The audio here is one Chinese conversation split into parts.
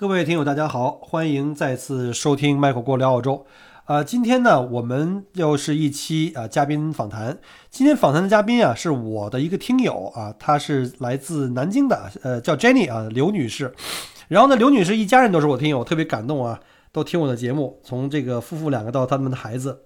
各位听友，大家好，欢迎再次收听麦口锅聊澳洲。啊，今天呢，我们又是一期啊嘉宾访谈。今天访谈的嘉宾啊，是我的一个听友啊，她是来自南京的，呃，叫 Jenny 啊，刘女士。然后呢，刘女士一家人都是我听友，特别感动啊，都听我的节目，从这个夫妇两个到他们的孩子。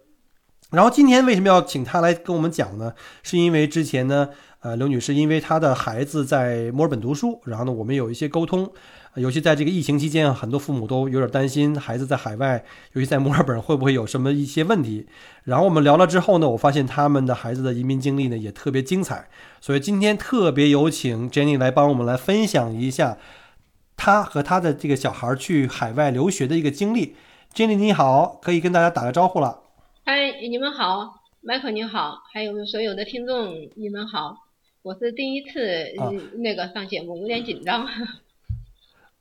然后今天为什么要请她来跟我们讲呢？是因为之前呢，呃，刘女士因为她的孩子在墨尔本读书，然后呢，我们有一些沟通。尤其在这个疫情期间啊，很多父母都有点担心孩子在海外，尤其在墨尔本会不会有什么一些问题。然后我们聊了之后呢，我发现他们的孩子的移民经历呢也特别精彩。所以今天特别有请 Jenny 来帮我们来分享一下他和他的这个小孩去海外留学的一个经历。Jenny 你好，可以跟大家打个招呼了。嗨，你们好，Michael 你好，还有所有的听众你们好，我是第一次那个上节目，有点紧张。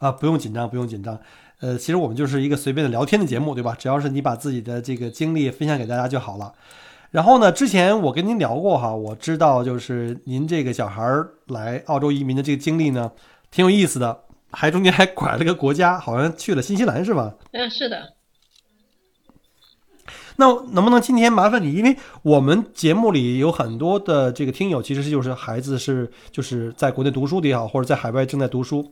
啊，不用紧张，不用紧张。呃，其实我们就是一个随便的聊天的节目，对吧？只要是你把自己的这个经历分享给大家就好了。然后呢，之前我跟您聊过哈，我知道就是您这个小孩来澳洲移民的这个经历呢，挺有意思的，还中间还拐了个国家，好像去了新西兰是吧？嗯，是的。那能不能今天麻烦你，因为我们节目里有很多的这个听友，其实就是孩子是就是在国内读书的也好，或者在海外正在读书。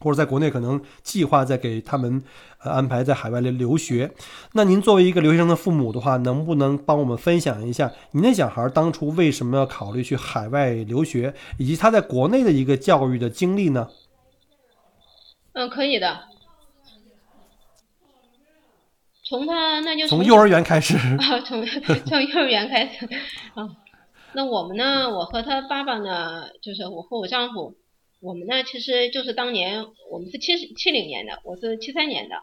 或者在国内可能计划在给他们呃安排在海外的留学，那您作为一个留学生的父母的话，能不能帮我们分享一下您的小孩当初为什么要考虑去海外留学，以及他在国内的一个教育的经历呢？嗯，可以的。从他那就从幼儿园开始啊，从从幼儿园开始 啊。那我们呢？我和他爸爸呢，就是我和我丈夫。我们呢，其实就是当年我们是七十七零年的，我是七三年的，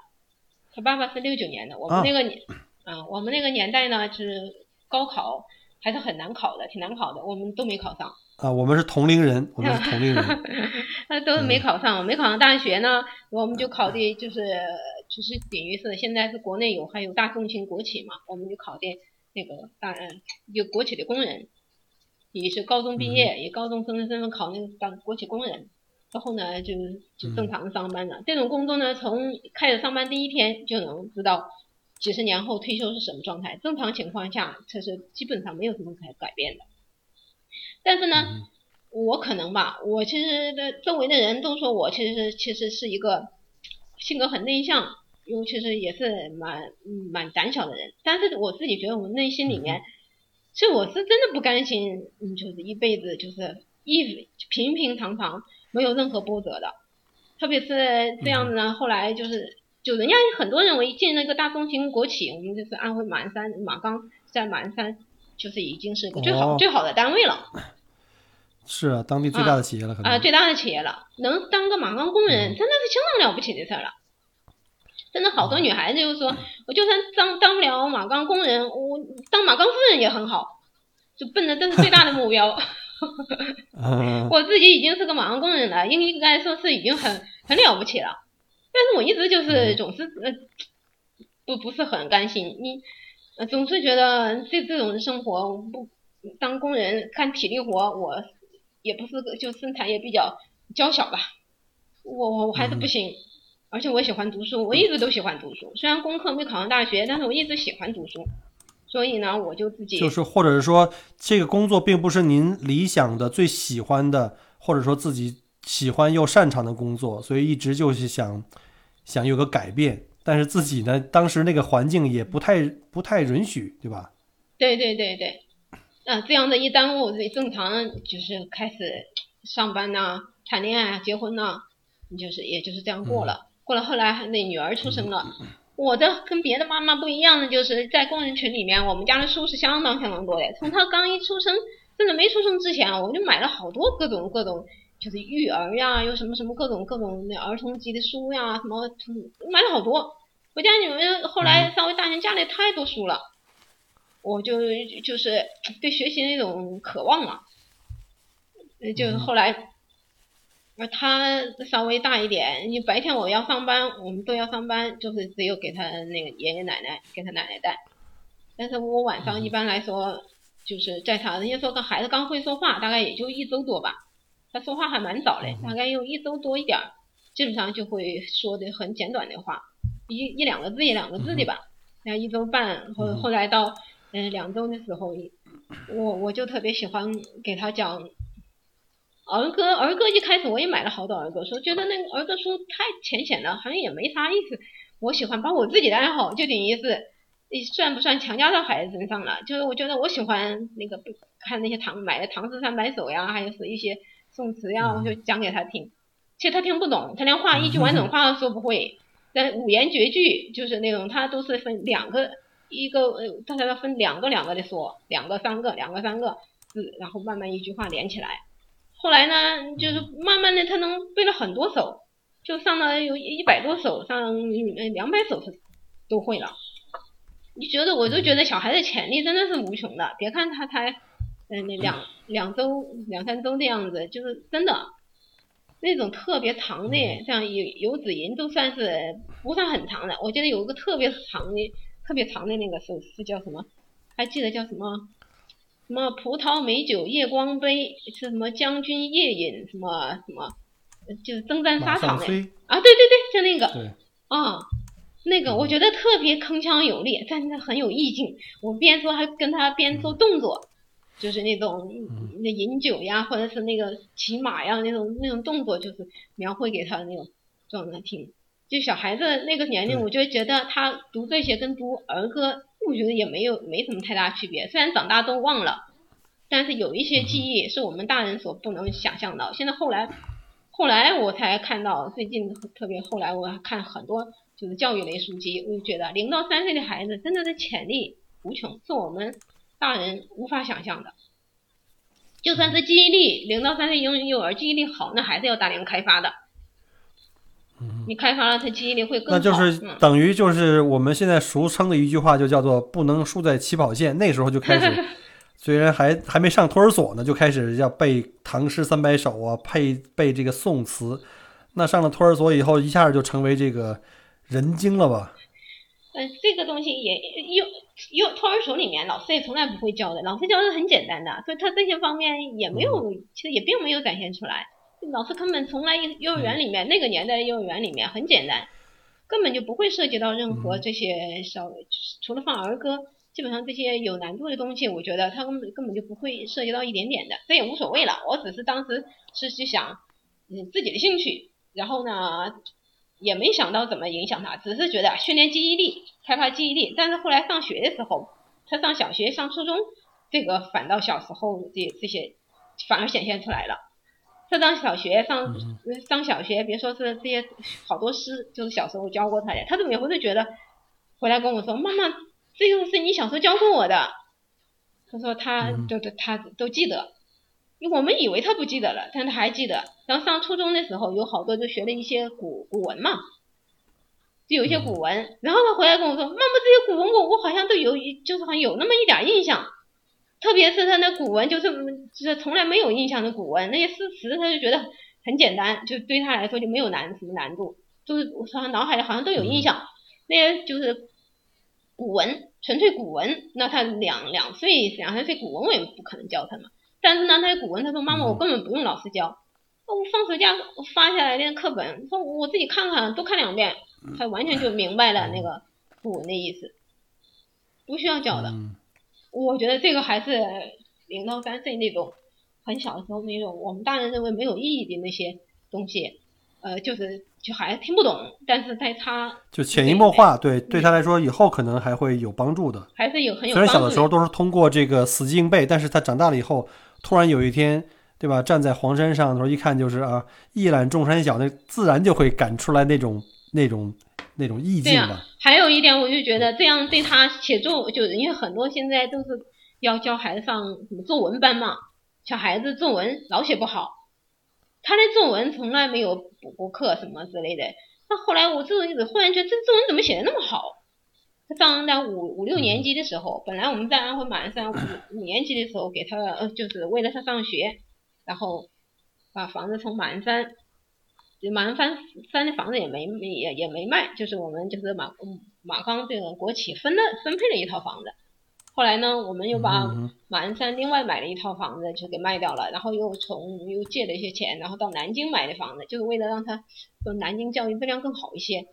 他爸爸是六九年的。我们那个年，啊，我们那个年代呢，是高考还是很难考的，挺难考的，我们都没考上。啊，我们是同龄人，我们是同龄人。那都没考上，没考上大学呢，我们就考的就是就是等于是现在是国内有还有大众型国企嘛，我们就考的那个大嗯，有国企的工人。也是高中毕业，以高中生的身份考那个当国企工人，之后呢就就正常上班了。这种工作呢，从开始上班第一天就能知道几十年后退休是什么状态。正常情况下，这是基本上没有什么改改变的。但是呢，我可能吧，我其实的周围的人都说我其实其实是一个性格很内向，尤其是也是蛮蛮胆小的人。但是我自己觉得我内心里面。其实我是真的不甘心，嗯，就是一辈子就是一平平常常，没有任何波折的。特别是这样子呢，后来就是就人家很多认为进那个大中型国企，我们就是安徽马鞍山马钢在马鞍山，就是已经是个最好最好的单位了。是啊，当地最大的企业了，可能啊，最大的企业了，能当个马钢工人，真的是相当了不起的事儿了。真的好多女孩子就说，我就算当当不了马钢工人，我当马钢夫人也很好，就奔着这是最大的目标。我自己已经是个马钢工人了，应应该说是已经很很了不起了。但是我一直就是总是呃不不是很甘心，你总是觉得这这种生活不当工人干体力活，我也不是个就身材也比较娇小吧，我我我还是不行。而且我喜欢读书，我一直都喜欢读书。虽然功课没考上大学，但是我一直喜欢读书。所以呢，我就自己就是，或者是说，这个工作并不是您理想的、最喜欢的，或者说自己喜欢又擅长的工作，所以一直就是想想有个改变。但是自己呢，当时那个环境也不太不太允许，对吧？对对对对，啊，这样的一耽误，正常就是开始上班呐、谈恋爱啊、结婚呐，你就是也就是这样过了。过了后来，那女儿出生了。我的跟别的妈妈不一样的，就是在工人群里面，我们家的书是相当相当多的。从她刚一出生，甚至没出生之前，我就买了好多各种各种，就是育儿呀，有什么什么各种各种那儿童级的书呀，什么买了好多。我家女儿后来稍微大点，家里太多书了，我就就是对学习那种渴望嘛，就后来。而他稍微大一点，你白天我要上班，我们都要上班，就是只有给他那个爷爷奶奶给他奶奶带。但是我晚上一般来说，就是在他人家说个孩子刚会说话，大概也就一周多吧。他说话还蛮早嘞，大概有一周多一点儿。基本上就会说的很简短的话，一一两个字一两个字的吧。然后一周半后后来到嗯两周的时候，我我就特别喜欢给他讲儿歌，儿歌一开始我也买了好多儿歌书，觉得那个儿歌书太浅显了，好像也没啥意思。我喜欢把我自己的爱好就等于是。算不算强加到孩子身上了？就是我觉得我喜欢那个看那些唐买的《唐诗三百首》呀，还有是一些宋词呀，我就讲给他听。其实他听不懂，他连话一句完整话都说不会。但五言绝句就是那种，他都是分两个一个呃，他要分两个两个的说，两个三个两个三个字，然后慢慢一句话连起来。后来呢，就是慢慢的他能背了很多首，就上了有一百多首，上两百首他都会了。你觉得，我就觉得小孩的潜力真的是无穷的。别看他才，嗯，那两两周、两三周的样子，就是真的那种特别长的，像游游子吟都算是不算很长的。我记得有一个特别长的、特别长的那个首诗叫什么？还记得叫什么？什么葡萄美酒夜光杯？是什么将军夜饮？什么什么？就是征战沙场的啊！对对对，就那个啊。那个我觉得特别铿锵有力，但是很有意境。我边说还跟他边做动作，就是那种那饮酒呀，或者是那个骑马呀那种那种动作，就是描绘给他那种状态听。就小孩子那个年龄，我就觉得他读这些跟读儿歌，我觉得也没有没什么太大区别。虽然长大都忘了，但是有一些记忆是我们大人所不能想象到。现在后来后来我才看到，最近特别后来我看很多。就是教育类书籍，我就觉得零到三岁的孩子真的是潜力无穷，是我们大人无法想象的。就算是记忆力，零到三岁婴幼儿记忆力好，那还是要大量开发的。你开发了，他记忆力会更好。那就是等于就是我们现在俗称的一句话，就叫做不能输在起跑线。那时候就开始，虽然还还没上托儿所呢，就开始要背唐诗三百首啊，背背这个宋词。那上了托儿所以后，一下就成为这个。人精了吧？嗯，这个东西也又又托儿所里面老师也从来不会教的，老师教的很简单的，所以他这些方面也没有，其实也并没有展现出来。老师根本从来幼儿园里面那个年代的幼儿园里面很简单，根本就不会涉及到任何这些小，除了放儿歌，基本上这些有难度的东西，我觉得他根本根本就不会涉及到一点点的，这也无所谓了。我只是当时是去想，嗯，自己的兴趣，然后呢。也没想到怎么影响他，只是觉得训练记忆力、开发记忆力。但是后来上学的时候，他上小学、上初中，这个反倒小时候这这些反而显现出来了。他上小学、上上小学，别说是这些好多诗，就是小时候教过他的，他怎么也会觉得回来跟我说：“妈妈，这个是你小时候教过我的。”他说他都都他都记得。因为我们以为他不记得了，但他还记得。然后上初中的时候，有好多就学了一些古古文嘛，就有一些古文。然后他回来跟我说：“妈妈，这些古文我我好像都有，就是好像有那么一点印象。特别是他那古文，就是就是从来没有印象的古文，那些诗词，他就觉得很简单，就对他来说就没有难什么难度，就是我他脑海里好像都有印象。那些就是古文，纯粹古文，那他两两岁两三岁古文我也不可能教他嘛。”但是呢，他古文，他说妈妈，我根本不用老师教，我放暑假发下来那课本，说我自己看看，多看两遍，他完全就明白了那个古文的意思，不需要教的。我觉得这个还是零到三岁那种很小的时候那种我们大人认为没有意义的那些东西，呃，就是就还听不懂，但是在他就潜移默化，对对他来说以后可能还会有帮助的，还是有很有。虽然小的时候都是通过这个死记硬背，但是他长大了以后。突然有一天，对吧？站在黄山上的时候，一看就是啊，一览众山小，那自然就会感出来那种、那种、那种意境了。还有一点，我就觉得这样对他写作，就因为很多现在都是要教孩子上什么作文班嘛，小孩子作文老写不好，他的作文从来没有补过课什么之类的。那后来我这个子忽然觉得这作文怎么写的那么好？他上在五五六年级的时候，本来我们在安徽马鞍山五五年级的时候给他，呃，就是为了他上学，然后把房子从马鞍山，马鞍山山的房子也没也也没卖，就是我们就是马马钢这个国企分了分配了一套房子，后来呢，我们又把马鞍山另外买了一套房子就给卖掉了，然后又从又借了一些钱，然后到南京买的房子，就是为了让他说南京教育质量更好一些，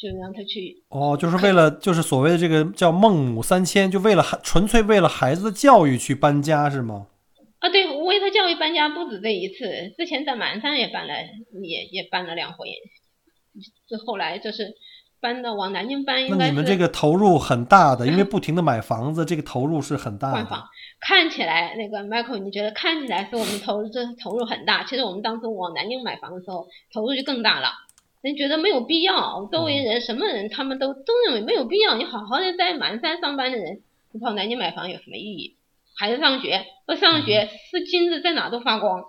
就是让他去哦，就是为了就是所谓的这个叫孟母三迁，就为了孩纯粹为了孩子的教育去搬家是吗？啊，对，为他教育搬家不止这一次，之前在马鞍山也搬了，也也搬了两回，这后来就是搬到往南京搬，应该那你们这个投入很大的，因为 不停的买房子，这个投入是很大的换房。看起来那个 Michael，你觉得看起来是我们投入这投入很大，其实我们当时往南京买房的时候投入就更大了。人觉得没有必要，周围人什么人他们都都认为没有必要。你好好的在马鞍山上班的人，你跑南京买房有什么意义？孩子上学，不上学是金子在哪都发光。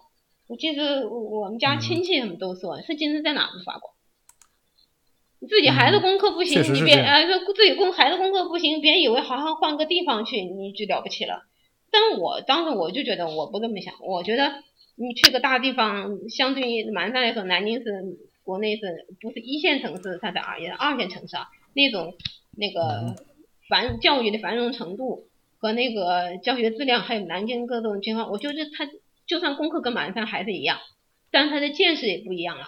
我记得我我们家亲戚他们都说，是金子在哪都发光。你自己孩子功课不行，你别呃说自己功孩子功课不行，别以为好像换个地方去你就了不起了。但我当时我就觉得我不这么想，我觉得你去个大地方，相对于马鞍山来说，南京是国内是不是一线城市，它是二也是二线城市啊，那种那个繁教育的繁荣程度和那个教学质量，还有南京各种情况，我觉得他就算功课跟马鞍山还是一样，但是他的见识也不一样了。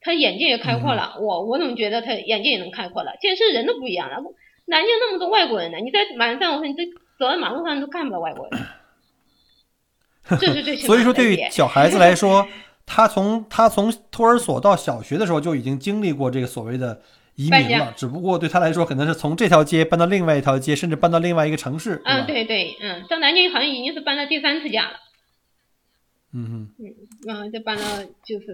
他眼界也开阔了，我我怎么觉得他眼界也能开阔了？见识人都不一样了。南京那么多外国人呢，你在马鞍山，我说你这走在马路上你都看不到外国人，这是最起码所以说，对于小孩子来说，他从他从托儿所到小学的时候就已经经历过这个所谓的移民了，只不过对他来说，可能是从这条街搬到另外一条街，甚至搬到另外一个城市，嗯，对对，嗯，到南京好像已经是搬到第三次家了，嗯哼，嗯，就搬了就是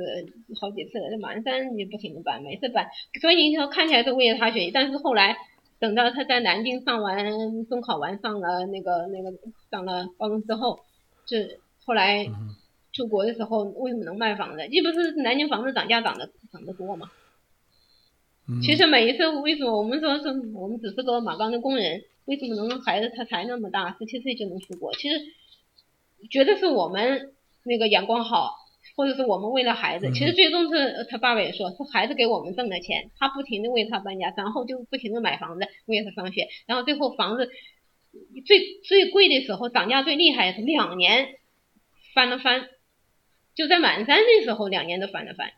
好几次了。这马鞍山也不停的搬，每次搬，所以你说看起来是为了他学习，但是后来等到他在南京上完中考完，上了那个那个上了高中之后，这后来嗯出国的时候为什么能卖房子？这不是南京房子涨价涨得涨得多吗？嗯其实每一次为什么我们说是我们只是个马钢的工人，为什么能让孩子他才那么大，十七岁就能出国？其实觉得是我们那个眼光好，或者是我们为了孩子。嗯其实最终是呃他爸爸也说，是孩子给我们挣的钱，他不停的为他搬家，然后就不停的买房子为他上学，然后最后房子最最贵的时候涨价最厉害是两年翻了翻，就在马鞍山的时候两年都翻了翻。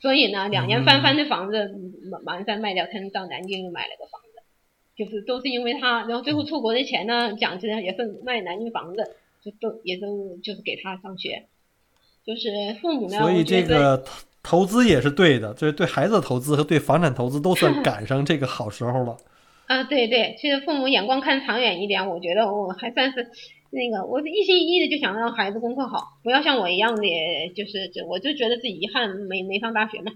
所以呢，两年翻番的房子，马马鞍山卖掉，才能到南京又买了个房子，就是都是因为他，然后最后出国的钱呢，讲真也是卖南京房子，就都也都就是给他上学，就是父母呢，所以这个投投资也是对的，就是对孩子的投资和对房产投资都算赶上这个好时候了。啊，对对，其实父母眼光看长远一点，我觉得我还算是那个，我是一心一意的就想让孩子功课好，不要像我一样的，就是这我就觉得自己遗憾没没上大学嘛。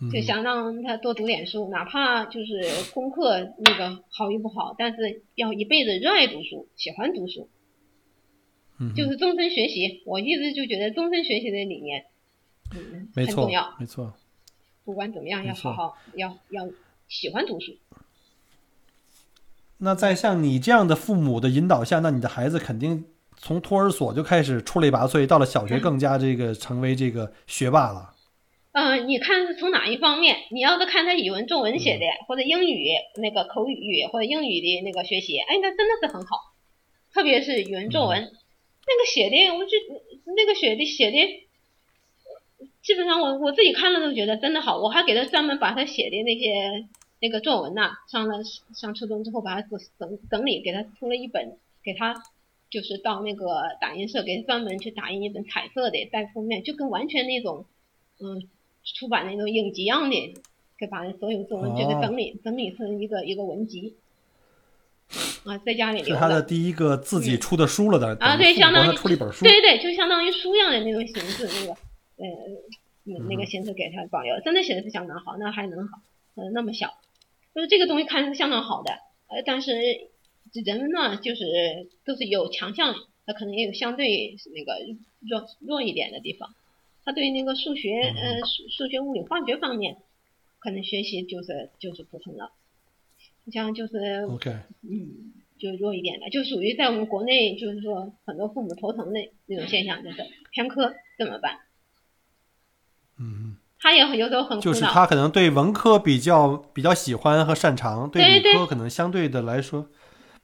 嗯就想让他多读点书，哪怕就是功课那个好与不好，但是要一辈子热爱读书，喜欢读书，嗯，就是终身学习。我一直就觉得终身学习的理念，嗯，很重要。，没错。不管怎么样，要好好要要喜欢读书。那在像你这样的父母的引导下，那你的孩子肯定从托儿所就开始出类拔萃，到了小学更加这个成为这个学霸了。嗯，你看是从哪一方面？你要是看他语文作文写的，或者英语那个口语或者英语的那个学习，哎，那真的是很好。特别是语文作文，那个写的，我就那个写的写的，基本上我我自己看了都觉得真的好。我还给他专门把他写的那些那个作文呐、上了上初中之后把它整整理，给他出了一本，给他就是到那个打印社给他专门去打印一本彩色的带封面，就跟完全那种嗯出版那种影集一样的，给把所有作文这个哦整理、整理成一个一个文集。啊，在家里是，他的第一个自己出的书了的啊，对相当于出了一本书。对对，就相当于书样的那种形式，那个呃，那那嗯个形式给他保留，真的写的是相当好，那还能好，呃，那么小，就是这个东西看是相当好的，呃，但是人呢，就是都是有强项，他可能也有相对那个弱弱一点的地方，他对那个数学呃数数学、物理、化学方面，可能学习就是就是普通了，你像就是 OK，嗯，就弱一点的，就属于在我们国内，就是说很多父母头疼的那种现象，就是偏科怎么办？嗯他也很有时候很苦就是。他可能对文科比较比较喜欢和擅长，对对理科可能相对的来说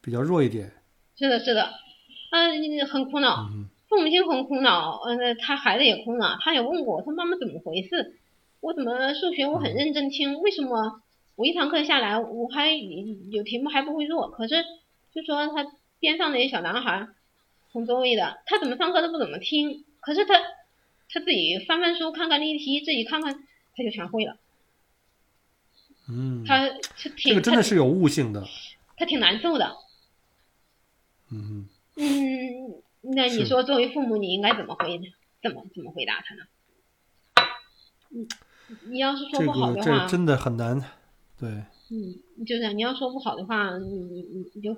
比较弱一点。是的，是的，嗯、很苦恼。嗯父母亲很苦恼，嗯、那他孩子也苦恼，他也问我，他妈妈怎么回事？我怎么数学我很认真听，为什么我一堂课下来我还有题目还不会做？可是就说他边上那些小男孩，同座位的，他怎么上课都不怎么听，可是他他自己翻翻书看看例题，自己看看他就全会了。嗯，他他这个真的是有悟性的。他他挺难受的。嗯嗯，那你说作为父母，你应该怎么回怎么怎么回答他呢？嗯，你要是说不好的话，个这真的很难。对，嗯，就是你要说不好的话，你你你你就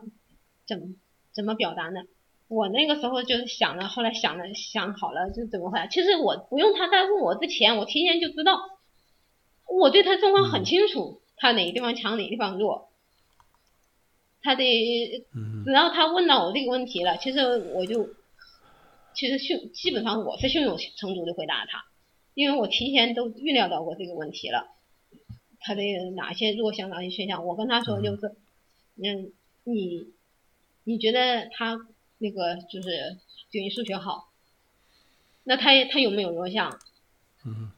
怎么怎么表达呢？我那个时候就是想着，后来想了想好了就怎么回答。其实我不用他在问我之前，我提前就知道，我对他状况很清楚，他哪个地方强，哪个地方弱。他得嗯只要他问到我这个问题了，其实我就其实胸基本上我是胸有成竹的回答他，因为我提前都预料到过这个问题了。他的哪些弱项，哪些缺项，我跟他说就是，嗯，你你觉得他那个就是就你数学好，那他他有没有弱项？嗯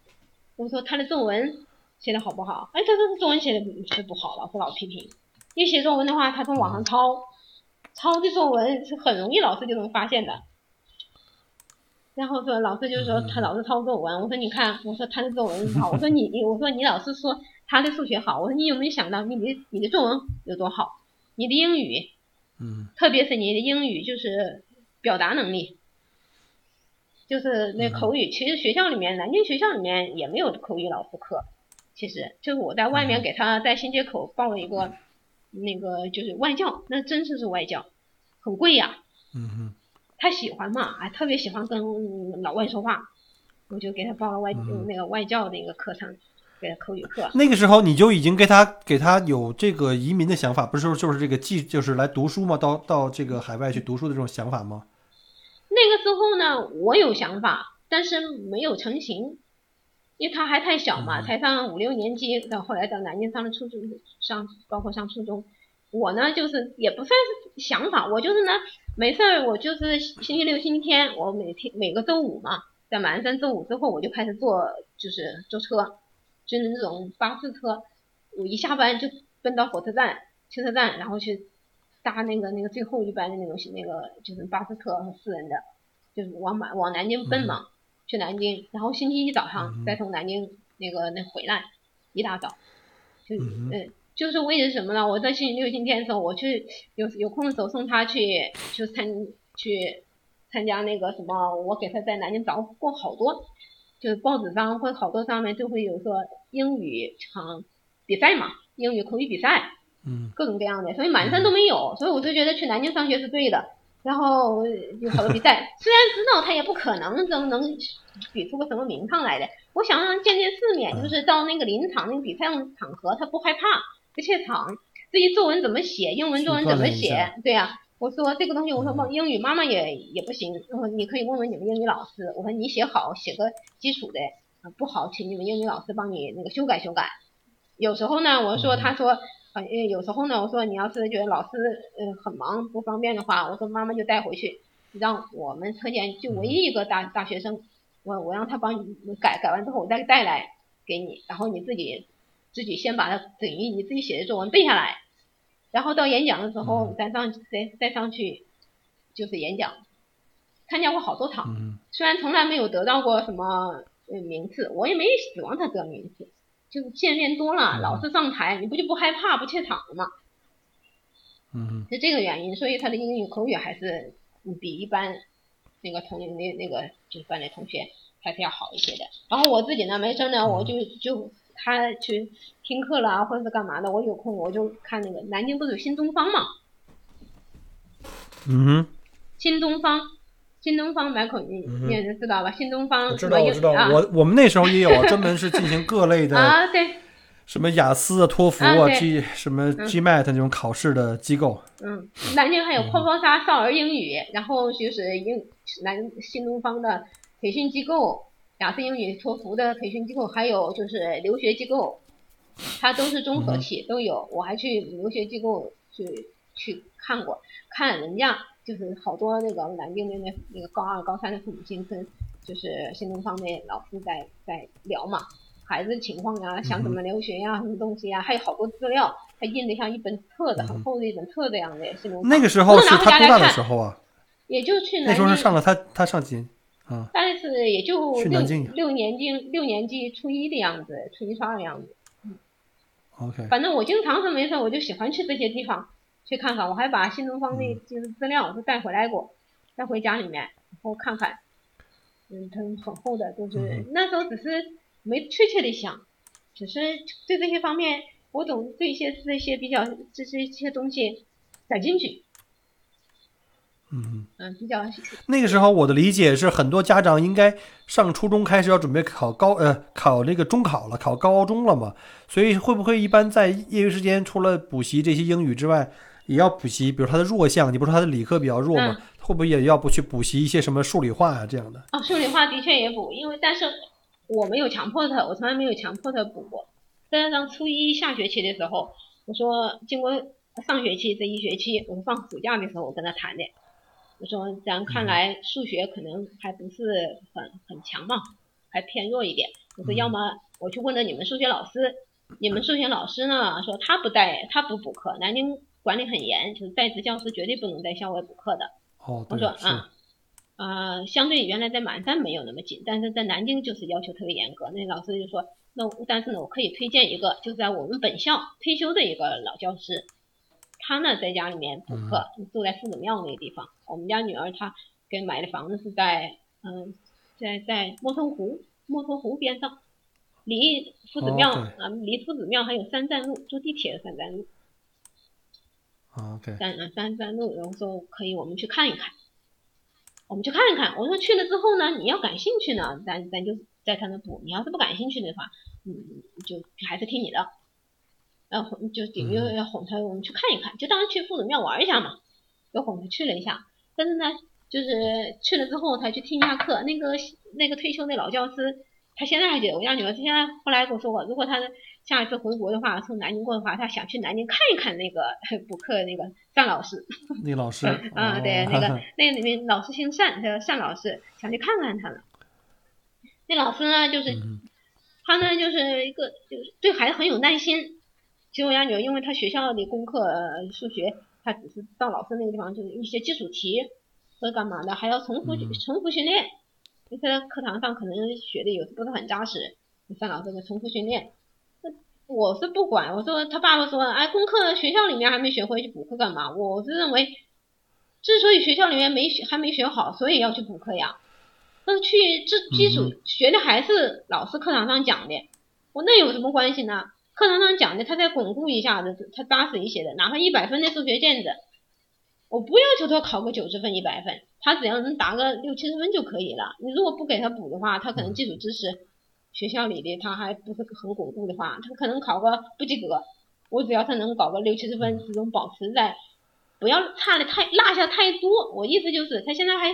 我说他的作文写的好不好？哎，他说作文写的是不好，老师老批评。因为写作文的话，他从网上抄，抄的作文是很容易老师就能发现的。然后说老师就说他老是抄作文，我说你看，我说他的作文好，我说你你我说你老是说他的数学好，我说你有没有想到你的你的作文有多好？你的英语，嗯特别是你的英语就是表达能力，就是那口语。其实学校里面，南京学校里面也没有口语老师课。其实就是我在外面给他在新街口报了一个那个就是外教，那真是是外教，很贵呀。他喜欢嘛，还特别喜欢跟老外说话，我就给他报了外、嗯那个外教的一个课程，给他口语课。那个时候你就已经给他给他有这个移民的想法，不是说就是这个寄就是来读书吗？到到这个海外去读书的这种想法吗？那个时候呢，我有想法，但是没有成型，因为他还太小嘛，嗯才上五六年级，到后来到南京上了初中，上包括上初中，我呢就是也不算是想法，我就是呢没事儿，我就是星期六、星期天，我每天每个周五嘛，在马鞍山周五之后，我就开始坐就是坐车，就是那种巴士车，我一下班就奔到火车站、汽车站，然后去搭那个那个最后一班的那种那个就是巴士车和四人的，就是往满往南京奔嘛，去南京，然后星期一早上嗯再从南京那个那回来，一大早，就嗯嗯，就是为的是什么呢？我在星期六、星期天的时候，我去有有空的时候送他去去参去参加那个什么，我给他在南京找过好多，就是报纸上或者好多上面就会有说英语场比赛嘛，英语口语比赛，嗯各种各样的，所以满山都没有，所以我就觉得去南京上学是对的。然后有好多比赛，虽然知道他也不可能能能比出个什么名堂来的，我想让见见世面，就是到那个临场那个比赛场合，他不害怕，不怯场。至于作文怎么写，英文作文怎么写，对呀、我说这个东西，我说英语妈妈也也不行，然后你可以问问你们英语老师，我说你写好写个基础的，啊不好，请你们英语老师帮你那个修改修改。有时候呢，我说嗯他说。呃，有时候呢，我说你要是觉得老师呃很忙不方便的话，我说妈妈就带回去，让我们车间就唯一一个大大学生，我我让他帮你改改完之后我再带来给你，然后你自己自己先把它等于你自己写的作文背下来，然后到演讲的时候嗯再上再再上去就是演讲，参加过好多场，嗯虽然从来没有得到过什么呃名次，我也没指望他得名次。就是见面多了，嗯老是上台，你不就不害怕、不怯场了吗？嗯是这个原因，所以他的英语口语还是嗯比一般那个同龄的那个就是班里同学还是要好一些的。然后我自己呢，没事呢，我就就他去听课了或者是干嘛的，我有空我就看那个南京不是有新东方嘛，嗯哼，新东方，新东方买口音嗯你也知道吧？新东方我知道我知道，啊？我我们那时候也有 专门是进行各类的啊对，什么雅思啊、托福啊 G 什么 GMAT 那种考试的机构。嗯，南京还有泡泡沙少儿英语，然后就是英南新东方的培训机构，雅思英语托福的培训机构，还有就是留学机构，它都是综合体都有。我还去留学机构去去看过，看人家就是好多那个南京的那那个高二高三的父母亲跟就是新东方的老师在在聊嘛。孩子情况呀，想怎么留学呀，什么东西呀，还有好多资料，他印的像一本册子，很厚的一本册子样的。那个时候是他多大的时候啊？也就去那时候是上了他他上几啊？但是也就六六年级六年级初一的样子，初一初二的样子。嗯。OK。反正我经常是没事，我就喜欢去这些地方去看看。我还把新东方的就是资料都带回来过，带回家里面，然后看看。嗯，它很厚的，就是那时候只是。没确切的想，只是对这些方面，我总对一些这些比较这些一些东西感兴趣。嗯嗯，比较。那个时候我的理解是，很多家长应该上初中开始要准备考高呃考那个中考了，考高中了嘛，所以会不会一般在业余时间除了补习这些英语之外，也要补习，比如他的弱项，你不说他的理科比较弱吗？会不会也要不去补习一些什么数理化啊这样的？啊，数理化的确也补，因为但是。我没有强迫他，我从来没有强迫他补过。在上初一下学期的时候，我说经过上学期这一学期，我放暑假的时候我跟他谈的。我说咱看来数学可能还不是很很强嘛，还偏弱一点。我说要么我去问了你们数学老师，你们数学老师呢说他不带他不补课，南京管理很严，就是在职教师绝对不能在校外补课的。哦，我说啊。呃，相对原来在满山没有那么紧，但是在南京就是要求特别严格。那老师就说，那但是呢，我可以推荐一个，就在我们本校退休的一个老教师，他呢在家里面补课，住在夫子庙那个地方。我们家女儿她给买的房子是在嗯，在在墨脱湖，墨脱湖边上，离夫子庙啊，离夫子庙还有三站路，坐地铁的三站路。OK。三啊三站路，然后说可以我们去看一看。我们去看一看。我说去了之后呢，你要感兴趣呢，咱咱就在他那补；你要是不感兴趣的话，嗯，就还是听你的。然后就顶又要哄他，我们去看一看，就当去夫子庙玩一下嘛。就哄他去了一下，但是呢，就是去了之后他去听一下课。那个那个退休那老教师，他现在还记得我家女儿，现在后来跟我说过，如果他下一次回国的话，从南京过的话，他想去南京看一看那个 补课那个单老师。那老师啊，对，那个 那个里面老师姓单，叫单老师，想去看看他呢。那老师呢，就是他呢，就是一个就是对孩子很有耐心。其实我家女儿，因为他学校的功课数学，他只是到老师那个地方就是一些基础题或者干嘛的，还要重复重复训练。在课堂上可能学的有时不是很扎实，你上老师的重复训练。我是不管，我说他爸爸说，哎，功课学校里面还没学会，去补课干嘛？我是认为，之所以学校里面没学还没学好，所以要去补课呀。但是去这基础学的还是老师课堂上讲的，我那有什么关系呢？课堂上讲的，他再巩固一下子，他扎实一些的，哪怕一百分的数学卷子，我不要求他考个九十分、一百分，他只要能答个六七十分就可以了。你如果不给他补的话，他可能基础知识。学校里的他还不是很巩固的话，他可能考个不及格。我只要他能搞个六七十分，始终保持在，不要差的太落下太多。我意思就是他现在还，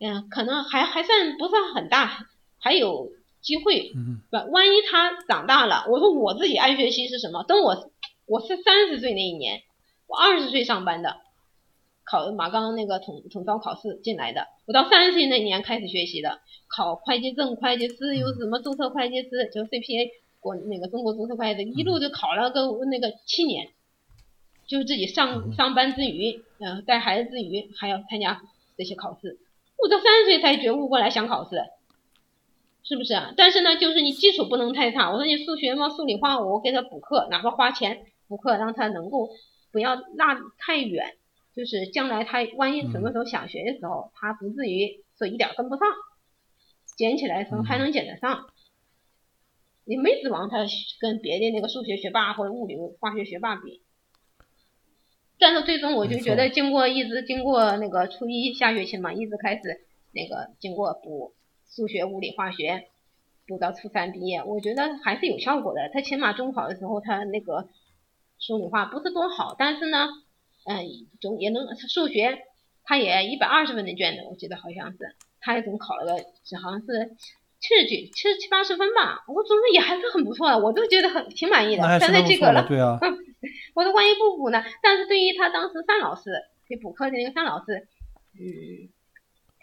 嗯，可能还还算不算很大，还有机会。嗯。万一他长大了，我说我自己爱学习是什么？等我我是三十岁那一年，我二十岁上班的。考马钢那个统统招考试进来的，我到三十岁那年开始学习的，考会计证、会计师，又什么注册会计师，就 CPA 国那个中国注册会计师，一路就考了个那个七年，就是自己上上班之余，嗯，带孩子之余，还要参加这些考试。我到三十岁才觉悟过来想考试，是不是啊？但是呢，就是你基础不能太差。我说你数学嘛，数理化我给他补课，哪怕花钱补课，让他能够不要落太远。就是将来他万一什么时候想学的时候，他不至于说一点跟不上，捡起来的时候还能捡得上。你没指望他跟别的那个数学学霸或者物理化学学霸比。但是最终我就觉得，经过一直经过那个初一下学期嘛，一直开始那个经过补数学、物理、化学，补到初三毕业，我觉得还是有效果的。他起码中考的时候，他那个数理化不是多好，但是呢。嗯，总也能数学，他也一百二十分的卷子，我记得好像是，他也总考了个，好像是七十几、七十七八十分吧，我总之也还是很不错的，我都觉得很挺满意的三相当不错了，在及格了。对啊，我说万一不补呢？但是对于他当时范老师给补课的那个范老师，嗯，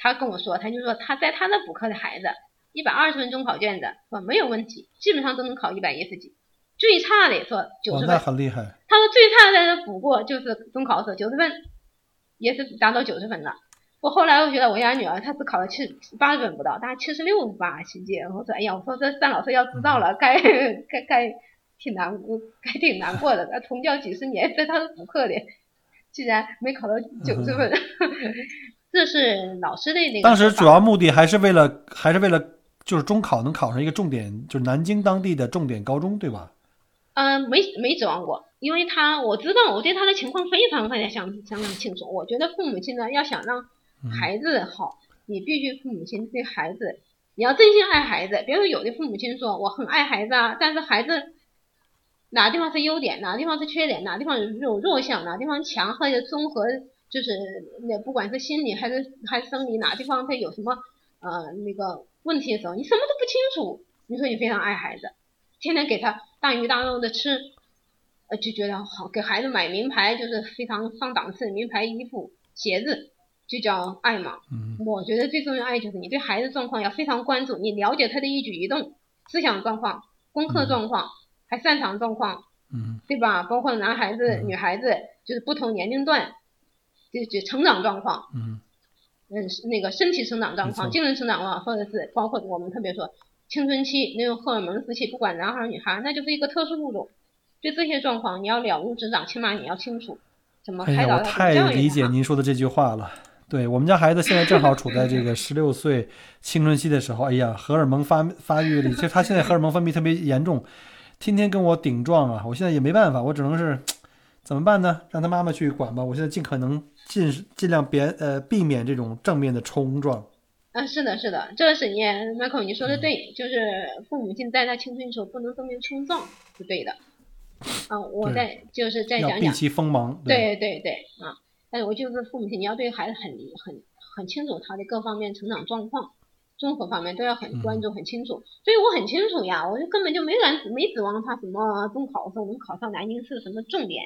他跟我说，他就说他在他那补课的孩子，一百二十分中考卷子说没有问题，基本上都能考一百一十几，最差的也说九十分。很厉害。他说最差的在这补过就是中考的时候九十分，也是达到九十分了。我后来我觉得我家女儿她只考了七八十分不到，大概七十六吧七届。我说哎呀，我说这单老师要知道了，该该该挺难过，该挺难过的。他从教几十年，在他是补课的，竟然没考到九十分，这是老师的那个当时主要目的还是为了，还是为了就是中考能考上一个重点，就是南京当地的重点高中，对吧？嗯，没没指望过，因为他我知道我对他的情况非常非常相相当清楚。我觉得父母亲呢，要想让孩子好，你必须父母亲对孩子，你要真心爱孩子。比如说有的父母亲说我很爱孩子啊，但是孩子哪地方是优点，哪地方是缺点，哪地方有弱项，哪地方强或者综合，就是那不管是心理还是还是生理，哪地方他有什么呃那个问题的时候，你什么都不清楚，你说你非常爱孩子，天天给他大鱼大肉的吃，呃就觉得好，给孩子买名牌就是非常上档次，名牌衣服、鞋子就叫爱嘛。嗯我觉得最重要爱就是你对孩子状况要非常关注，你了解他的一举一动、思想状况、功课状况，还擅长状况，嗯对吧？包括男孩子、嗯女孩子，就是不同年龄段，就就成长状况，嗯嗯，那个身体成长状况、精神成长状况，或者是包括我们特别说青春期那种荷尔蒙时期，不管男孩儿女孩儿，那就是一个特殊物种。对这些状况你要了如指掌，起码你要清楚怎么开导他，我太理解。您说的这句话了。对我们家孩子现在正好处在这个 十六岁青春期的时候，哎呀，荷尔蒙发发育里，其实他现在荷尔蒙分泌特别严重，天天跟我顶撞啊，我现在也没办法，我只能是怎么办呢？让他妈妈去管吧。我现在尽可能尽尽量别呃避免这种正面的冲撞。啊，是的，是的，这个是你 Michael 你说嗯的对，就是父母亲在他青春的时候不能正面冲撞是对的。啊，我对再就是再讲讲，其锋芒。对对对啊，但是我就是父母亲，你要对孩子很很很清楚他的各方面成长状况，综合方面都要很关注、很清楚。所以我很清楚呀，我就根本就没敢没指望他什么中考的时候能考上南京市什么重点。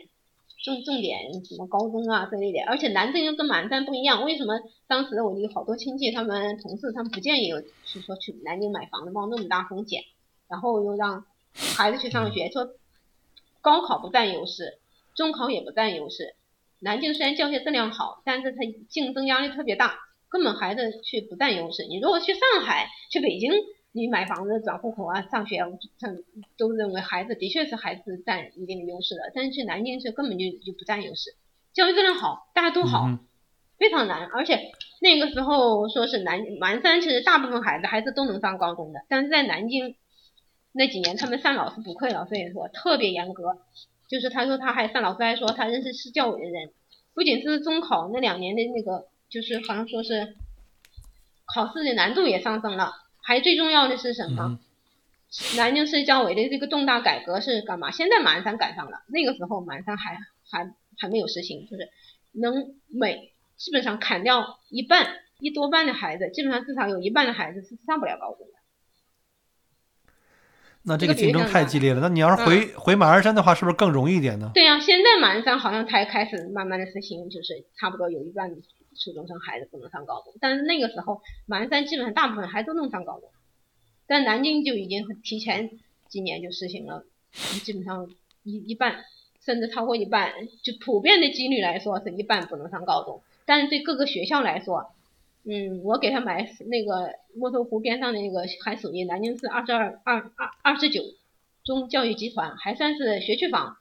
重重点什么高中啊之类的，而且南京又跟满山不一样。为什么当时我有好多亲戚他们同事他们不建议去说去南京买房子冒那么大风险，然后又让孩子去上学，说高考不占优势，中考也不占优势。南京虽然教学质量好，但是它竞争压力特别大，根本孩子去不占优势。你如果去上海、去北京，你买房子、转户口啊、上学，他都认为孩子的确是孩子占一定的优势的，但是去南京是根本就就不占优势，教育质量好，大家都好，嗯非常难。而且那个时候说是南南山，其实大部分孩子还是都能上高中的，但是在南京那几年，他们上老师补课老师也说特别严格，就是他说他还上老师还说他认识市教委的人，不仅是中考那两年的那个，就是好像说是考试的难度也上升了，还最重要的是什么？嗯南京市教委的这个重大改革是干嘛？现在马鞍山赶上了，那个时候马鞍山还还还没有实行，就是能每基本上砍掉一半一多半的孩子，基本上至少有一半的孩子是上不了高中的。那这个竞争太激烈了。那你要是回、回马鞍山的话，是不是更容易一点呢？对呀、现在马鞍山好像才开始慢慢的实行，就是差不多有一半初中生孩子不能上高中，但是那个时候马鞍山基本上大部分孩子都能上高中，但南京就已经提前几年就实行了，基本上一一半甚至超过一半，就普遍的几率来说是一半不能上高中，但是对各个学校来说，嗯，我给他买那个莫头湖边上的那个还属于南京市二十二二二二十九中教育集团，还算是学区房。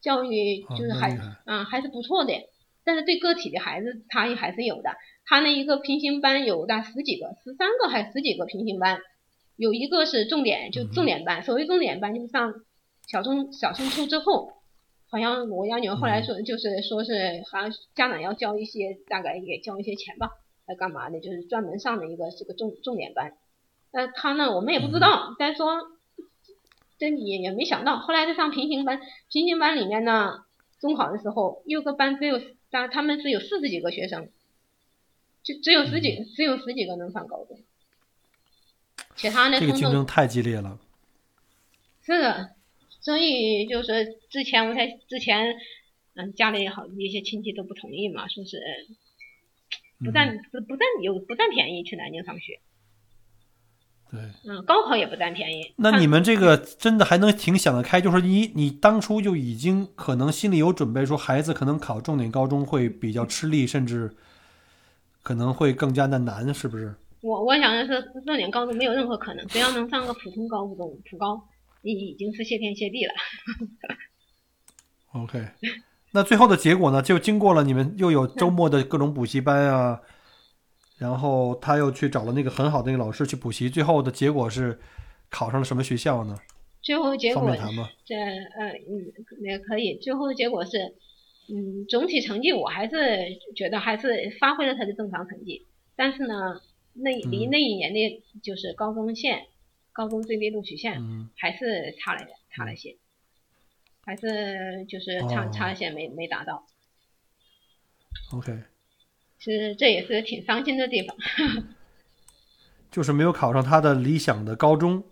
教育哦就是还那厉害啊、还是不错的，但是对个体的孩子差异还是有的。他那一个平行班有大十几个，十三个还是十几个平行班，有一个是重点，就重点班。所谓重点班，就是上小中小升初之后，好像我家女儿后来说，就是说是好像家长要交一些，大概也交一些钱吧，来干嘛的？就是专门上的一个这个重重点班。那，他呢，我们也不知道，但说这也也没想到，后来再上平行班，平行班里面呢，中考的时候，六个班只有，当他们是有四十几个学生，就只有十几，只有十几个能上高中。其他的这个通通竞争太激烈了。是的，所以就是之前我才之前，嗯，家里好一些亲戚都不同意嘛，说是不嗯占不不占有不占便宜去南京上学，对，嗯，高考也不占便宜。那你们这个真的还能挺想得开，就是你你当初就已经可能心里有准备，说孩子可能考重点高中会比较吃力，甚至可能会更加的难，是不是？我我想的是重点高中没有任何可能，只要能上个普通高中普高，你已经是谢天谢地了。OK，那最后的结果呢？就经过了你们又有周末的各种补习班啊，然后他又去找了那个很好的那个老师去补习，最后的结果是考上了什么学校呢？最后结果？这呃嗯也可以，最后的结果是，嗯，总体成绩我还是觉得还是发挥了他的正常成绩，但是呢，那离嗯。那一年的就是高中线，高中最低录取线、嗯。还是差了差了些，还是就是差、哦。差了些没没达到，，OK，是这也是挺伤心的地方。就是没有考上他的理想的高中。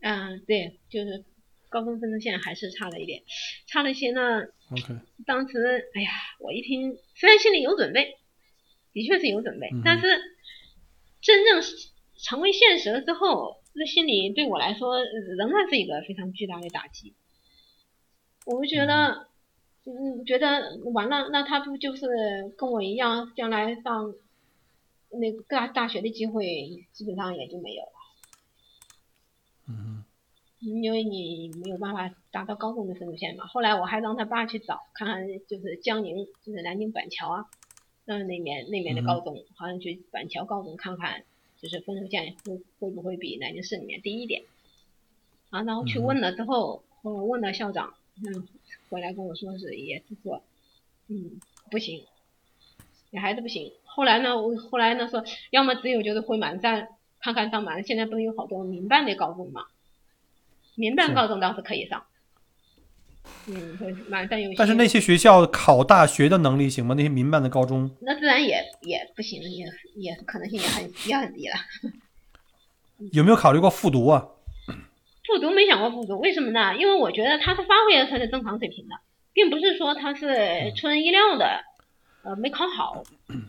嗯，对，就是高中分数线还是差了一点，差了一些呢。OK，当时，哎呀，我一听，虽然心里有准备，的确是有准备，嗯但是真正是成为现实了之后，这心里对我来说呃仍然是一个非常巨大的打击。我就觉得，嗯，觉得完了，那他不就是跟我一样，将来上那个大大学的机会基本上也就没有了。嗯因为你没有办法达到高中的分数线嘛。后来我还让他爸去找，看看就是江宁，就是南京板桥啊，那，那边那边的高中，好像去板桥高中看看，就是分数线会会不会比南京市里面低一点。啊，然后去问了之后，我问了校长，嗯，回来跟我说是也是说，嗯，不行，也还是不行。后来呢，我后来呢说，要么只有就是回满山看看上满，现在不是有好多民办的高中嘛，民办高中倒是可以上。嗯，会满山有。但是那些学校考大学的能力行吗？那些民办的高中，那自然也也不行，也也可能性也很也很低了。有没有考虑过复读啊？复读没想过复读，为什么呢？因为我觉得他是发挥了他的正常水平的，并不是说他是出人意料的，呃，没考好，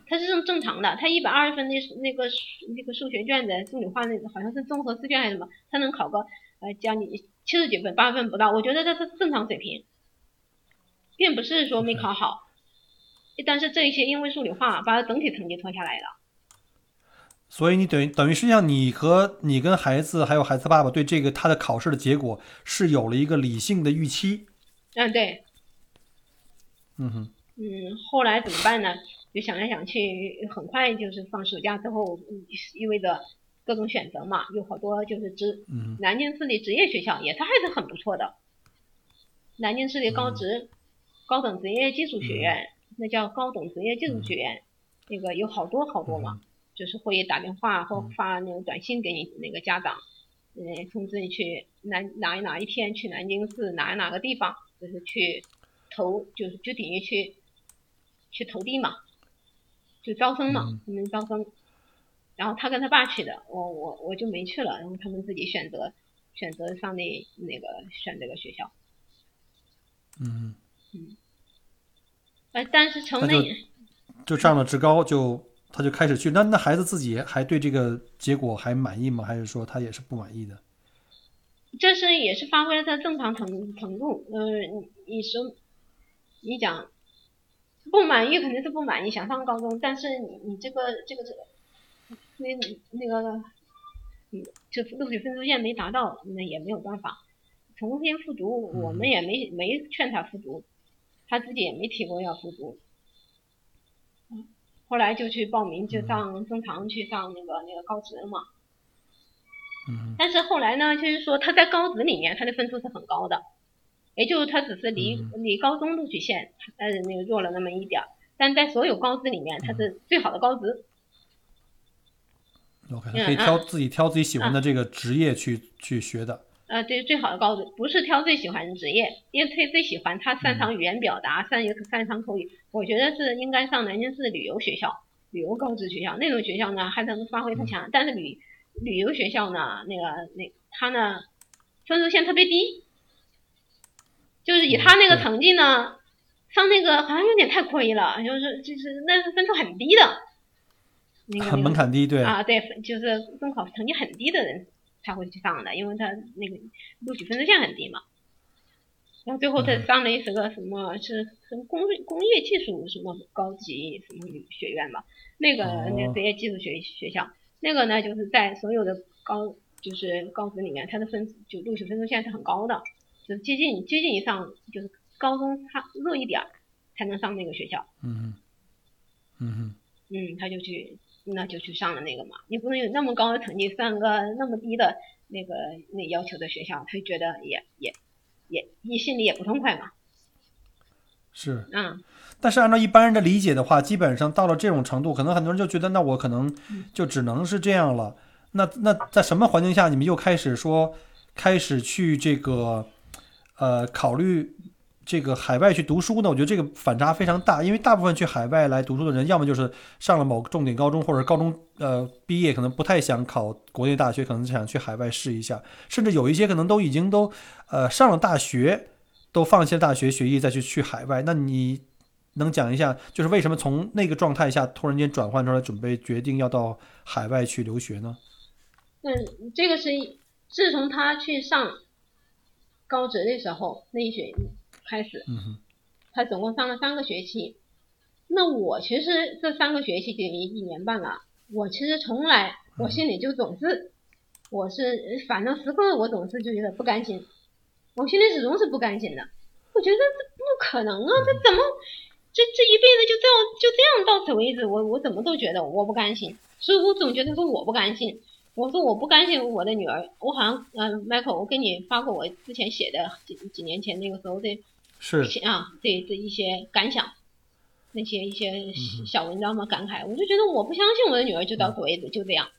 他是正正常的。他一百二十分的那个那个数学卷子，数理化那个好像是综合试卷还是什么，他能考个呃将近七十几分，八十分不到，我觉得这是正常水平，并不是说没考好。但是这一些因为数理化把他整体成绩拖下来了。所以你等于等于实际上你和你跟孩子还有孩子爸爸对这个他的考试的结果是有了一个理性的预期。嗯，对，嗯哼，嗯，后来怎么办呢？就想来想去，很快就是放暑假之后，嗯意味着各种选择嘛，有好多就是职嗯南京市的职业学校也是还是很不错的。南京市的高职、高等职业技术学院，那叫高等职业技术学院，那个有好多好多嘛，就是会打电话或发那个短信给你那个家长，嗯，通知你去南哪一哪一天去南京市哪哪个地方，就是去投，就是就等于去去投递嘛，就招生嘛嗯，他们招生。然后他跟他爸去的，我我我就没去了，然后他们自己选择选择上那那个选这个学校。嗯，嗯。哎，但是从那就上了职高就他就开始去。那那孩子自己还对这个结果还满意吗？还是说他也是不满意的？这是也是发挥了他正常程程度。呃，你你说你讲不满意肯定是不满意，想上高中，但是你你这个这个这个那那个嗯，就录取分数线没达到，那也没有办法。重新复读，我们也没没劝他复读，他自己也没提过要复读。嗯后来就去报名，就上正常去上那个那个高职了嘛。嗯。但是后来呢，就是说他在高职里面他的分数是很高的，也就是他只是离、嗯。离高中录取线呃那个弱了那么一点儿，但在所有高职里面他是最好的高职。，OK，嗯可以挑自己挑自己喜欢的这个职业去去学的。呃，对，最好的高职不是挑最喜欢的职业，因为他最喜欢他擅嗯长语言表达，擅擅长口语。我觉得是应该上南京市旅游学校、旅游高职学校那种学校呢，还能发挥他强。但是旅旅游学校呢，那个那他呢分数线特别低，就是以他那个成绩呢，上那个好像有点太亏了，就是就是那是分数很低的，那个门槛低，对啊，对，就是中考成绩很低的人才会去上的，因为他那个录取分数线很低嘛。然后最后他上了一是个什么是什么工工业技术什么高级什么学院吧，那个那个职业技术学学校，那个呢就是在所有的高就是高职里面，他的分就录取分数线是很高的，就是接近接近以上就是高中差弱一点才能上那个学校。嗯嗯嗯，他就去那就去上了那个嘛，你不能有那么高的成绩上个那么低的那个那要求的学校，他觉得也也。也你心里也不痛快嘛？是，嗯，但是按照一般人的理解的话，基本上到了这种程度，可能很多人就觉得，那我可能就只能是这样了。那那在什么环境下，你们又开始说开始去这个呃考虑？这个海外去读书呢，我觉得这个反差非常大，因为大部分去海外来读书的人，要么就是上了某重点高中，或者高中呃毕业，可能不太想考国内大学，可能想去海外试一下，甚至有一些可能都已经都呃上了大学，都放弃了大学学业再去去海外。那你能讲一下，就是为什么从那个状态下突然间转换出来，准备决定要到海外去留学呢？嗯，这个是自从他去上高职的时候那一学。开始，他总共上了三个学期。那我其实这三个学期等于一年半了。我其实从来，我心里就总是，我是反正时刻我总是就觉得不甘心。我心里始终是不甘心的。我觉得这不可能啊！这怎么，这这一辈子就这样就这样到此为止？我我怎么都觉得我不甘心，所以我总觉得说我不甘心。我说我不甘心我的女儿。我好像嗯，Michael，我给你发过我之前写的几几年前那个时候的。是啊，这这一些感想，那些一些小文章嘛，感慨，我就觉得我不相信我的女儿就到此为止，就这样。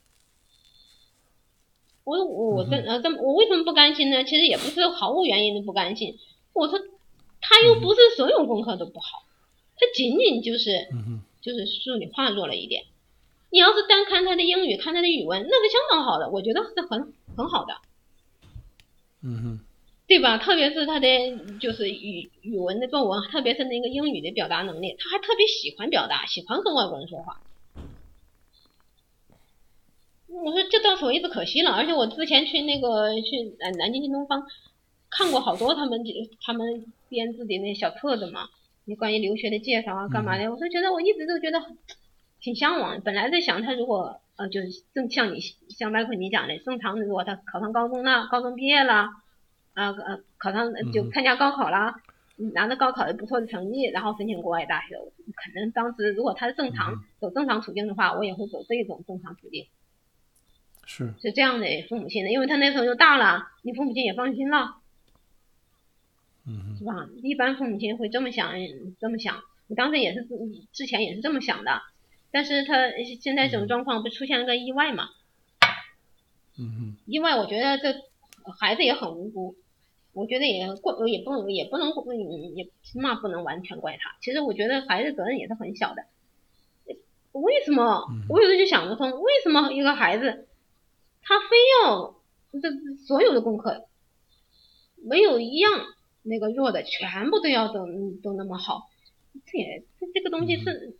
我我我这呃这我为什么不甘心呢？其实也不是毫无原因的不甘心。我说他又不是所有功课都不好，他仅仅就是就是数理化弱了一点。你要是单看他的英语，看他的语文，那是相当好的，我觉得是很很好的。嗯哼。对吧？特别是他的就是语语文的作文，特别是那个英语的表达能力，他还特别喜欢表达，喜欢跟外国人说话。我说这到此为止可惜了，而且我之前去那个去南南京新东方看过好多他们他们编制的那小册子嘛，你关于留学的介绍啊，干嘛的？我就觉得我一直都觉得挺向往。本来在想他如果呃就是正像你像麦克你讲的，正常的如果他考上高中了，高中毕业了。啊呃，考上就参加高考了，拿着高考的不错的成绩，然后申请国外大学。可能当时如果他是正常走正常途径的话，我也会走这种正常途径。是是这样的父母亲的，因为他那时候就大了，你父母亲也放心了。嗯是吧？一般父母亲会这么想，这么想。我当时也是之前也是这么想的，但是他现在这种状况不出现了个意外嘛？嗯意外，我觉得这。孩子也很无辜，我觉得也怪，也不能也不能也起码不能完全怪他。其实我觉得孩子责任也是很小的。为什么？我有时候就想不通，为什么一个孩子他非要这所有的功课没有一样那个弱的，全部都要都都那么好？这也这这个东西是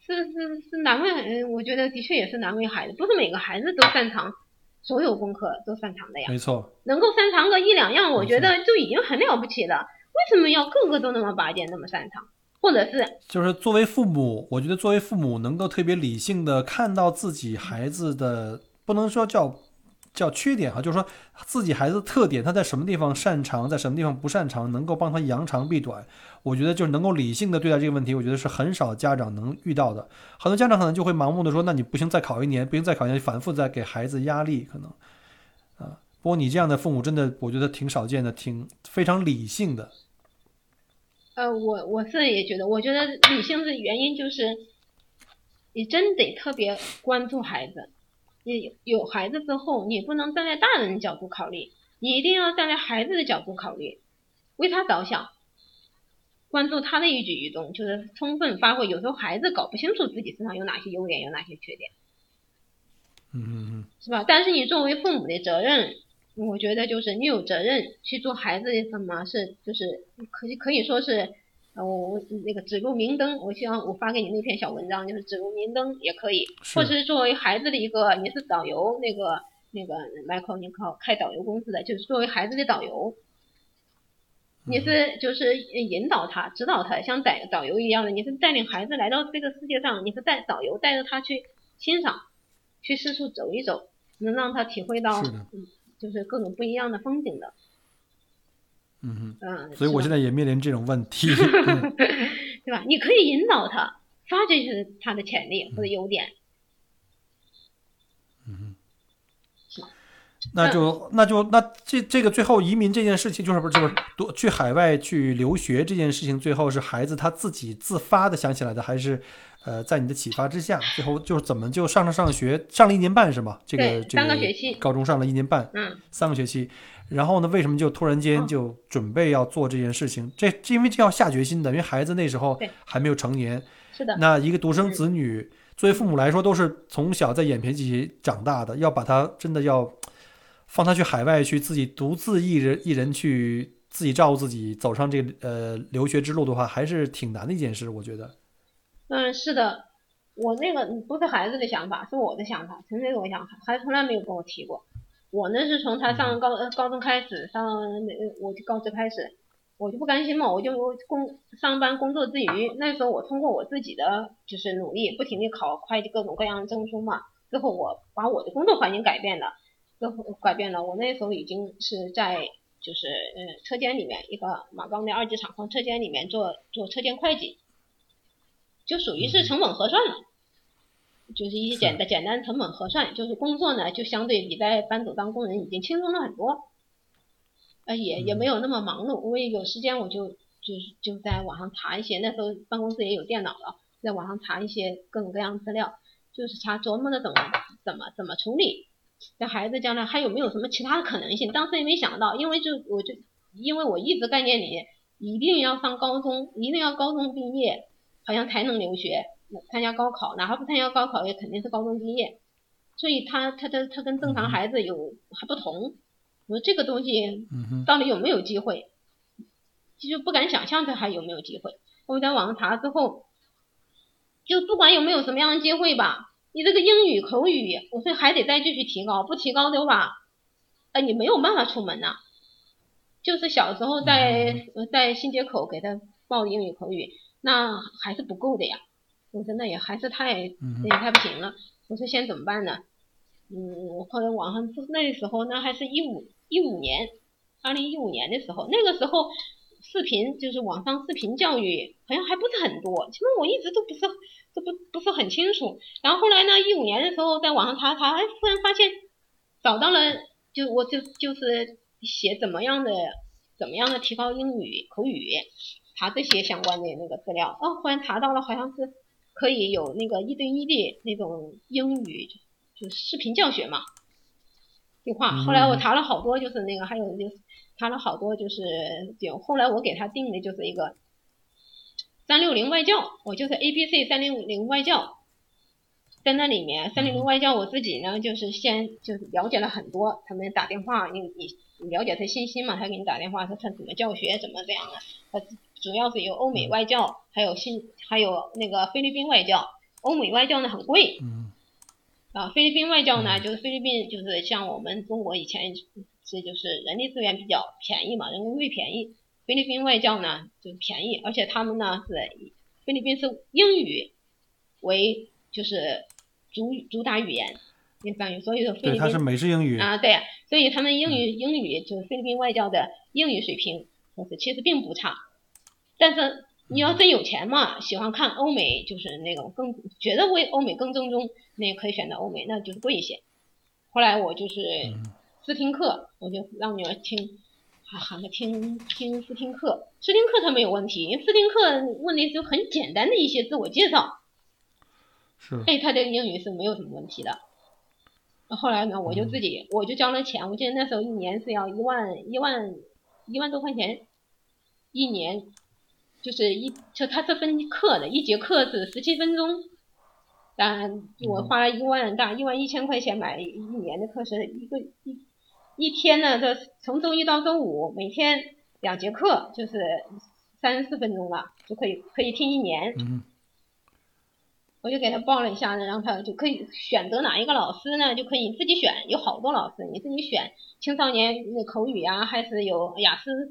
是是是难为，我觉得的确也是难为孩子。不是每个孩子都擅长。所有功课都擅长的呀，没错，能够擅长个一两样，我觉得就已经很了不起了。为什么要个个都那么拔尖，那么擅长？或者是，就是作为父母，我觉得作为父母能够特别理性的看到自己孩子的，不能说叫。叫缺点哈，就是说自己孩子的特点，他在什么地方擅长，在什么地方不擅长，能够帮他扬长避短。我觉得就是能够理性的对待这个问题，我觉得是很少家长能遇到的。很多家长可能就会盲目的说，那你不行，再考一年，不行再考一年，反复在给孩子压力，可能啊。不过你这样的父母真的，我觉得挺少见的，挺非常理性的。呃，我我是也觉得，我觉得理性的原因就是，你真得特别关注孩子。你有孩子之后，你不能站在大人的角度考虑，你一定要站在孩子的角度考虑，为他着想，关注他的一举一动，就是充分发挥。有时候孩子搞不清楚自己身上有哪些优点，有哪些缺点。嗯嗯嗯，是吧？但是你作为父母的责任，我觉得就是你有责任去做孩子的什么是，就是可以可以说是，呃，我我那个指路明灯。我希望我发给你那篇小文章，就是指路明灯也可以，或者是作为孩子的一个，你是导游，那个那个 Michael，你靠开导游公司的，就是作为孩子的导游。你是就是引导他、指导他，像带导游一样的，你是带领孩子来到这个世界上，你是带导游带着他去欣赏，去四处走一走，能让他体会到嗯，就是各种不一样的风景的，嗯所以我现在也面临这种问题。嗯。对吧？你可以引导他，发掘是他的潜力嗯或者优点，嗯那就那就那这这个最后移民这件事情，就是不是就是多去海外去留学这件事情，最后是孩子他自己自发的想起来的，还是呃在你的启发之下，最后就是怎么就上了上学，上了一年半是吗？这个这个高中上了一年半，嗯，三个学期，然后呢，为什么就突然间嗯就准备要做这件事情？这这因为这要下决心的，因为孩子那时候还没有成年，是的，那一个独生子女，作为父母来说，都是从小在眼皮底长大的，要把他真的要放他去海外去，自己独自一人一人去自己照顾自己，走上这个呃留学之路的话，还是挺难的一件事，我觉得。嗯，是的，我那个不是孩子的想法，是我的想法，纯粹是我想法，孩子从来没有跟我提过。我呢是从他上高呃高中开始，上那我就高职开始，我就不甘心嘛，我就工上班工作之余，那时候我通过我自己的就是努力，不停地考会计各种各样的证书嘛，之后我把我的工作环境改变了，之后改变了，我那时候已经是在就是呃车间里面一个马钢的二级厂房车间里面做做车间会计。就属于是成本核算了，就是一些简单简单成本核算，就是工作呢就相对比在班组当工人已经轻松了很多，呃也也没有那么忙碌，我也有时间我就就是就在网上查一些，那时候办公室也有电脑了，在网上查一些各种各样资料，就是查琢磨着怎么怎么怎么处理，这孩子将来还有没有什么其他的可能性，当时也没想到，因为就我就因为我一直概念里一定要上高中，一定要高中毕业。好像才能留学，参加高考，哪怕不参加高考，也肯定是高中毕业。所以他他他他跟正常孩子有还不同。我说这个东西到底有没有机会，就不敢想象他还有没有机会。我在网上查之后，就不管有没有什么样的机会吧，你这个英语口语，我说还得再继续提高，不提高的话，呃，你没有办法出门呐、就是小时候在呃在新街口给他报英语口语。那还是不够的呀，我说那也还是太也太不行了。我说现在怎么办呢？嗯，我后来网上那时候那还是一五一五年，二零一五年的时候，那个时候视频就是网上视频教育好像还不是很多，其实我一直都不是都不不是很清楚。然后后来呢，一五年的时候在网上查查，哎，突然发现找到了，就我就就是写怎么样的怎么样的提高英语口语。查这些相关的那个资料，哦，忽然查到了，好像是可以有那个一对一的那种英语，就视频教学嘛，对话。后来我查了好多，就是那个还有就是查了好多，就是有后来我给他定的就是一个三六零外教，我就是 A B C 三六零外教，在那里面三六零外教我自己呢就是先就是了解了很多，他们打电话你你你了解他信息嘛，他给你打电话他他怎么教学怎么这样的，他。主要是有欧美外教，还有新，还有那个菲律宾外教。欧美外教呢很贵，嗯，啊，菲律宾外教呢就是菲律宾就是像我们中国以前是就是人力资源比较便宜嘛，人工费便宜。菲律宾外教呢就便宜，而且他们呢是菲律宾是英语为就是主主打语言，相当于所以说菲律对，宾它是美式英语。啊对，所以他们英语英语就是菲律宾外教的英语水平，就是其实并不差。但是你要真有钱嘛，喜欢看欧美，就是那种更觉得为欧美更正宗，那也可以选择欧美，那就是贵一些。后来我就是试听课，我就让女儿听，喊喊她听听试听课，试听课她没有问题，因为试听课问题就很简单的一些自我介绍，是，哎，她的英语是没有什么问题的。后来呢，我就自己我就交了钱，我记得那时候一年是要一万一万一万多块钱，一年。就是一就它是分课的，一节课是十七分钟，当然我花了一万大一万一千块钱买一年的课时，一个一一天呢，这从周一到周五每天两节课，就是三十四分钟了，就可以可以听一年。嗯我就给他报了一下呢，让他就可以选择哪一个老师呢，就可以自己选，有好多老师你自己选，青少年口语啊，还是有雅思